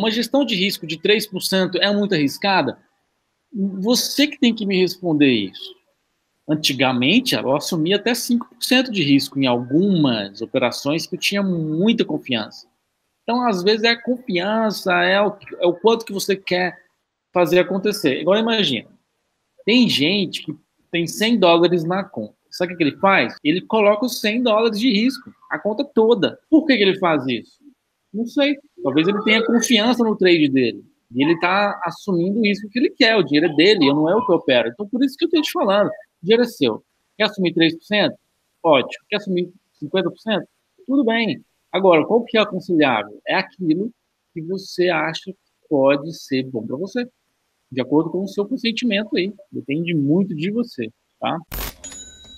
Uma gestão de risco de 3% é muito arriscada? Você que tem que me responder isso. Antigamente, eu assumia até 5% de risco em algumas operações que eu tinha muita confiança. Então, às vezes, é a confiança, é o, é o quanto que você quer fazer acontecer. Agora, imagina, tem gente que tem 100 dólares na conta. Sabe o que ele faz? Ele coloca os 100 dólares de risco, a conta toda. Por que, que ele faz isso? Não sei. Talvez ele tenha confiança no trade dele. E ele está assumindo isso que ele quer. O dinheiro é dele, eu não é o que eu opero. Então, por isso que eu estou te falando. O dinheiro é seu. Quer assumir 3%? Ótimo. Quer assumir 50%? Tudo bem. Agora, qual que é aconselhável? É aquilo que você acha que pode ser bom para você. De acordo com o seu consentimento aí. Depende muito de você, tá?